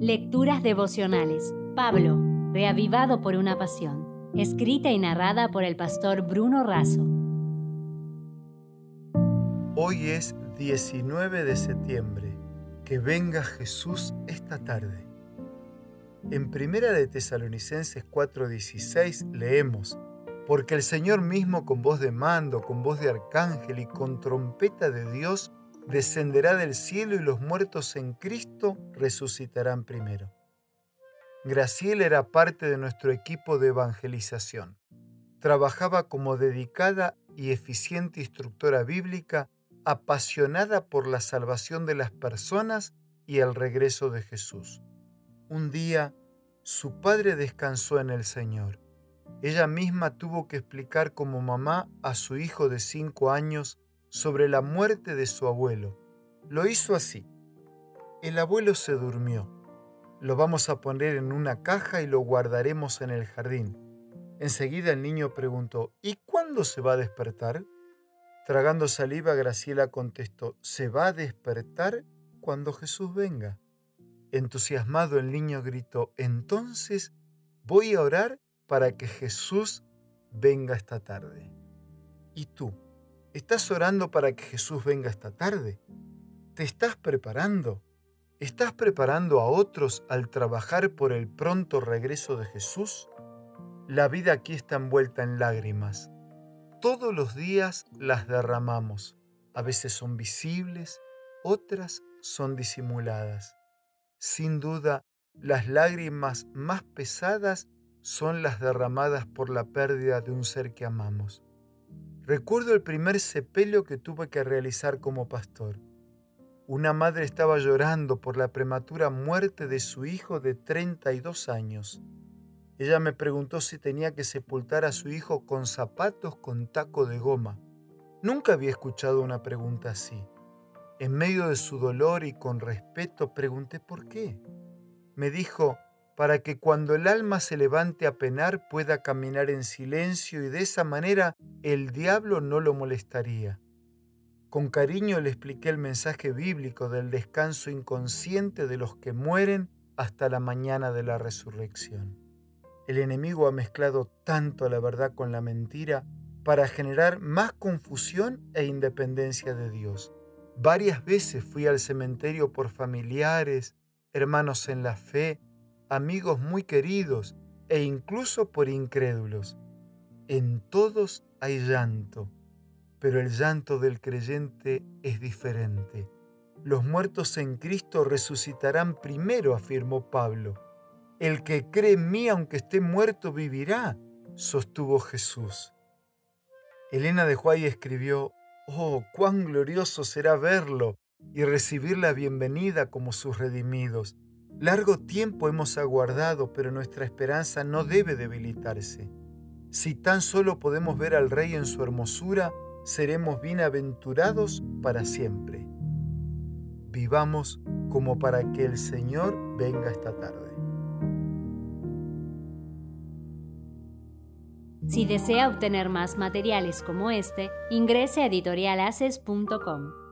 Lecturas devocionales. Pablo, reavivado por una pasión. Escrita y narrada por el pastor Bruno Razo. Hoy es 19 de septiembre. Que venga Jesús esta tarde. En Primera de Tesalonicenses 4:16 leemos, porque el Señor mismo con voz de mando, con voz de arcángel y con trompeta de Dios descenderá del cielo y los muertos en Cristo resucitarán primero. Graciela era parte de nuestro equipo de evangelización. Trabajaba como dedicada y eficiente instructora bíblica, apasionada por la salvación de las personas y el regreso de Jesús. Un día, su padre descansó en el Señor. Ella misma tuvo que explicar como mamá a su hijo de cinco años sobre la muerte de su abuelo. Lo hizo así. El abuelo se durmió. Lo vamos a poner en una caja y lo guardaremos en el jardín. Enseguida el niño preguntó, ¿y cuándo se va a despertar? Tragando saliva, Graciela contestó, se va a despertar cuando Jesús venga. Entusiasmado el niño gritó, entonces voy a orar para que Jesús venga esta tarde. ¿Y tú? ¿Estás orando para que Jesús venga esta tarde? ¿Te estás preparando? ¿Estás preparando a otros al trabajar por el pronto regreso de Jesús? La vida aquí está envuelta en lágrimas. Todos los días las derramamos. A veces son visibles, otras son disimuladas. Sin duda, las lágrimas más pesadas son las derramadas por la pérdida de un ser que amamos. Recuerdo el primer sepelio que tuve que realizar como pastor. Una madre estaba llorando por la prematura muerte de su hijo de 32 años. Ella me preguntó si tenía que sepultar a su hijo con zapatos con taco de goma. Nunca había escuchado una pregunta así. En medio de su dolor y con respeto pregunté por qué. Me dijo, para que cuando el alma se levante a penar pueda caminar en silencio y de esa manera el diablo no lo molestaría. Con cariño le expliqué el mensaje bíblico del descanso inconsciente de los que mueren hasta la mañana de la resurrección. El enemigo ha mezclado tanto la verdad con la mentira para generar más confusión e independencia de Dios. Varias veces fui al cementerio por familiares, hermanos en la fe, amigos muy queridos e incluso por incrédulos. En todos hay llanto, pero el llanto del creyente es diferente. Los muertos en Cristo resucitarán primero, afirmó Pablo. El que cree en mí, aunque esté muerto, vivirá, sostuvo Jesús. Elena de Huay escribió, Oh, cuán glorioso será verlo y recibir la bienvenida como sus redimidos. Largo tiempo hemos aguardado, pero nuestra esperanza no debe debilitarse. Si tan solo podemos ver al Rey en su hermosura, seremos bienaventurados para siempre. Vivamos como para que el Señor venga esta tarde. Si desea obtener más materiales como este, ingrese a editorialaces.com.